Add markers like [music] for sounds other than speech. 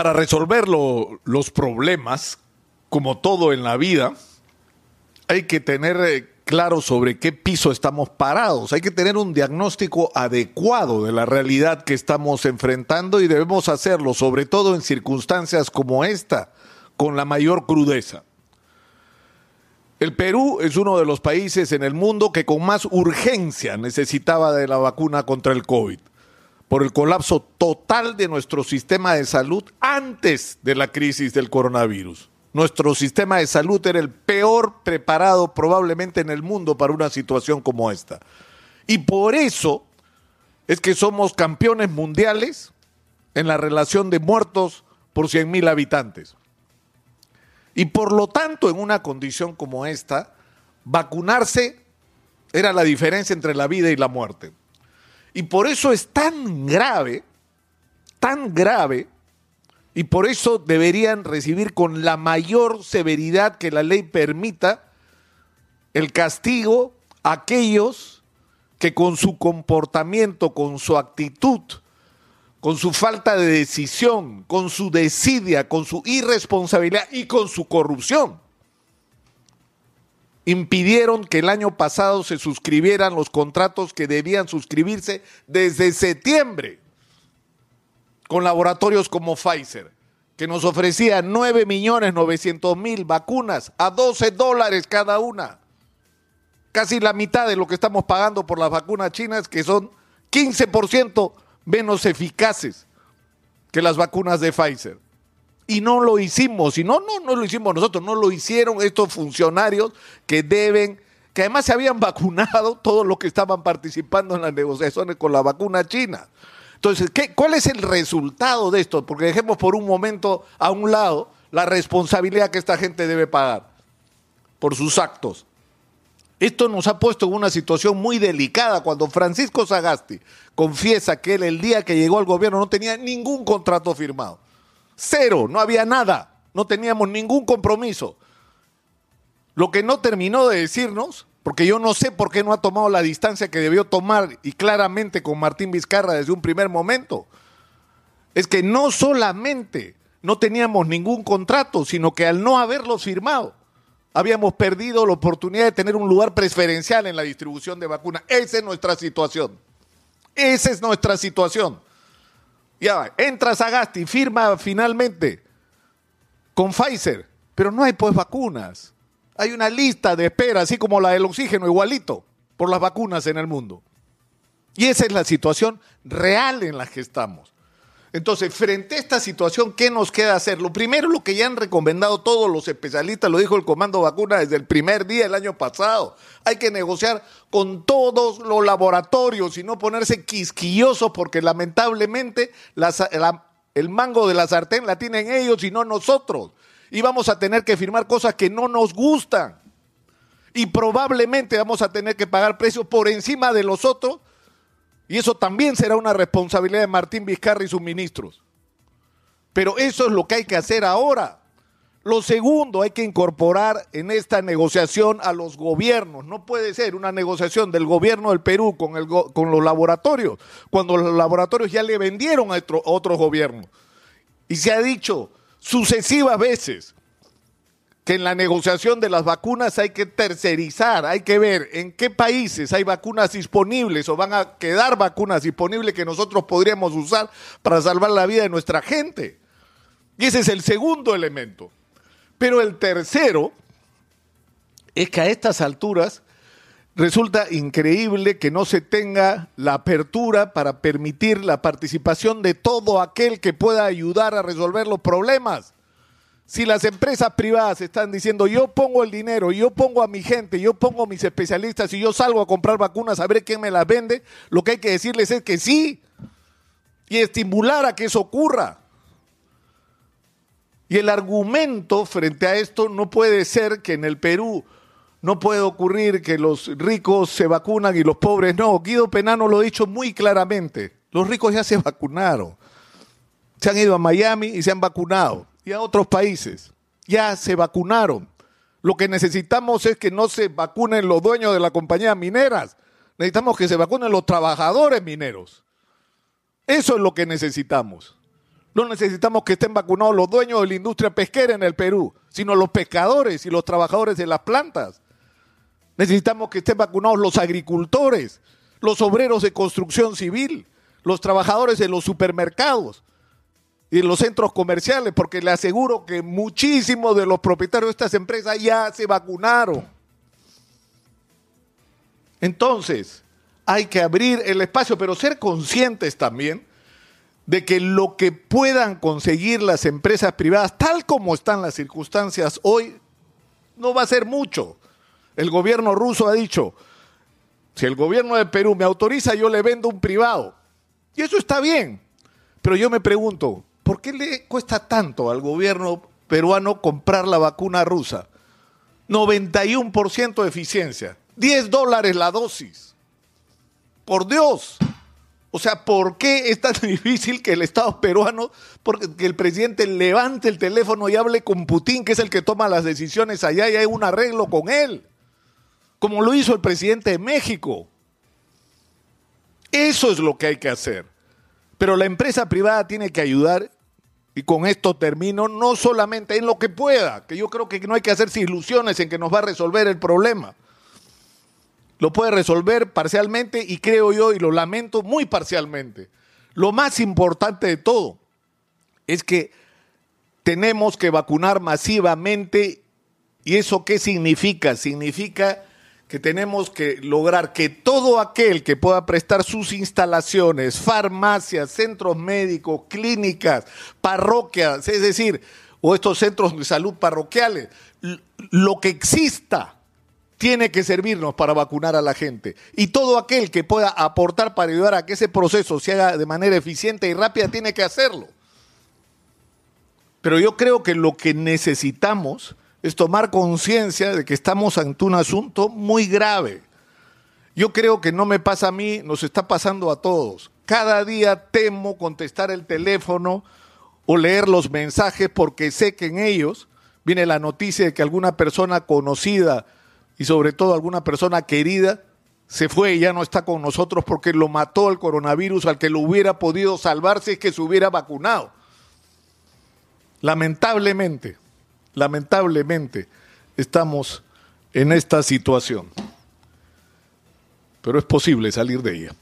Para resolver lo- los problemas, como todo en la vida, hay que tener eh, claro sobre qué piso estamos parados. Hay que tener un diagnóstico adecuado de la realidad que estamos enfrentando y debemos hacerlo, sobre todo en circunstancias como esta, con la mayor crudeza. El Perú es uno de los países en el mundo que con más urgencia necesitaba de la vacuna contra el COVID, por el colapso total de nuestro sistema de salud antes de la crisis del coronavirus. Nuestro sistema de salud era el peor preparado probablemente en el mundo para una situación como esta. Y por eso es que somos campeones mundiales en la relación de muertos por 100 mil habitantes. Y por lo tanto, en una condición como esta, vacunarse era la diferencia entre la vida y la muerte. Y por eso es tan grave, tan grave, y por eso deberían recibir con la mayor severidad que la ley permita el castigo a aquellos que con su comportamiento, con su actitud, con su falta de decisión, con su desidia, con su irresponsabilidad y con su corrupción, impidieron que el año pasado se suscribieran los contratos que debían suscribirse desde septiembre con laboratorios como Pfizer, que nos ofrecía 9 millones 900 mil vacunas a 12 dólares cada una. Casi la mitad de lo que estamos pagando por las vacunas chinas, que son 15% menos eficaces que las vacunas de Pfizer. Y no lo hicimos, y no, no, no lo hicimos nosotros, no lo hicieron estos funcionarios que deben, que además se habían [laughs] vacunado todos los que estaban participando en las negociaciones con la vacuna china. Entonces, ¿qué, ¿cuál es el resultado de esto? Porque dejemos por un momento a un lado la responsabilidad que esta gente debe pagar por sus actos. Esto nos ha puesto en una situación muy delicada cuando Francisco Sagasti confiesa que él el día que llegó al gobierno no tenía ningún contrato firmado. Cero, no había nada, no teníamos ningún compromiso. Lo que no terminó de decirnos, porque yo no sé por qué no ha tomado la distancia que debió tomar y claramente con Martín Vizcarra desde un primer momento, es que no solamente no teníamos ningún contrato, sino que al no haberlos firmado, habíamos perdido la oportunidad de tener un lugar preferencial en la distribución de vacunas. Esa es nuestra situación. Esa es nuestra situación. Ya va, entra Sagasti, firma finalmente con Pfizer, pero no hay pues vacunas. Hay una lista de espera, así como la del oxígeno, igualito, por las vacunas en el mundo. Y esa es la situación real en la que estamos. Entonces, frente a esta situación, ¿qué nos queda hacer? Lo primero, lo que ya han recomendado todos los especialistas, lo dijo el Comando Vacuna desde el primer día del año pasado. Hay que negociar con todos los laboratorios y no ponerse quisquillosos porque lamentablemente las- la- el mango de la sartén la tienen ellos y no nosotros. Y vamos a tener que firmar cosas que no nos gustan. Y probablemente vamos a tener que pagar precios por encima de los otros y eso también será una responsabilidad de Martín Vizcarra y sus ministros. Pero eso es lo que hay que hacer ahora. Lo segundo, hay que incorporar en esta negociación a los gobiernos. No puede ser una negociación del gobierno del Perú con, los laboratorios, cuando los laboratorios ya le vendieron a otro- otros gobiernos. Y se ha dicho sucesivas veces en la negociación de las vacunas hay que tercerizar, hay que ver en qué países hay vacunas disponibles o van a quedar vacunas disponibles que nosotros podríamos usar para salvar la vida de nuestra gente. Y ese es el segundo elemento. Pero el tercero es que a estas alturas resulta increíble que no se tenga la apertura para permitir la participación de todo aquel que pueda ayudar a resolver los problemas. Si las empresas privadas están diciendo yo pongo el dinero, yo pongo a mi gente, yo pongo a mis especialistas y yo salgo a comprar vacunas a ver quién me las vende, lo que hay que decirles es que sí y estimular a que eso ocurra. Y el argumento frente a esto no puede ser que en el Perú no puede ocurrir que los ricos se vacunan y los pobres no. Guido Penano lo ha dicho muy claramente. Los ricos ya se vacunaron. Se han ido a Miami y se han vacunado. Y a otros países. Ya se vacunaron. Lo que necesitamos es que no se vacunen los dueños de las compañías mineras. Necesitamos que se vacunen los trabajadores mineros. Eso es lo que necesitamos. No necesitamos que estén vacunados los dueños de la industria pesquera en el Perú, sino los pescadores y los trabajadores de las plantas. Necesitamos que estén vacunados los agricultores, los obreros de construcción civil, los trabajadores de los supermercados y los centros comerciales, porque le aseguro que muchísimos de los propietarios de estas empresas ya se vacunaron. Entonces, hay que abrir el espacio, pero ser conscientes también de que lo que puedan conseguir las empresas privadas, tal como están las circunstancias hoy, no va a ser mucho. El gobierno ruso ha dicho, si el gobierno de Perú me autoriza, yo le vendo un privado. Y eso está bien. Pero yo me pregunto, ¿por qué le cuesta tanto al gobierno peruano comprar la vacuna rusa? 91% de eficiencia, 10 dólares la dosis. Por Dios. O sea, ¿por qué es tan [laughs] difícil que el Estado peruano, porque que el presidente levante el teléfono y hable con Putin, que es el que toma las decisiones allá y hay un arreglo con él? Como lo hizo el presidente de México. Eso es lo que hay que hacer. Pero la empresa privada tiene que ayudar, y con esto termino, no solamente en lo que pueda, que yo creo que no hay que hacerse ilusiones en que nos va a resolver el problema. Lo puede resolver parcialmente y creo yo, y lo lamento, muy parcialmente. Lo más importante de todo es que tenemos que vacunar masivamente. ¿Y eso qué significa? Significa que tenemos que lograr que todo aquel que pueda prestar sus instalaciones, farmacias, centros médicos, clínicas, parroquias, es decir, o estos centros de salud parroquiales, lo que exista tiene que servirnos para vacunar a la gente. Y todo aquel que pueda aportar para ayudar a que ese proceso se haga de manera eficiente y rápida tiene que hacerlo. Pero yo creo que lo que necesitamos es tomar conciencia de que estamos ante un asunto muy grave. Yo creo que no me pasa a mí, nos está pasando a todos. Cada día temo contestar el teléfono o leer los mensajes porque sé que en ellos viene la noticia de que alguna persona conocida y sobre todo alguna persona querida se fue y ya no está con nosotros porque lo mató el coronavirus al que lo hubiera podido salvar si es que se hubiera vacunado. Lamentablemente lamentablemente estamos en esta situación. Pero es posible salir de ella.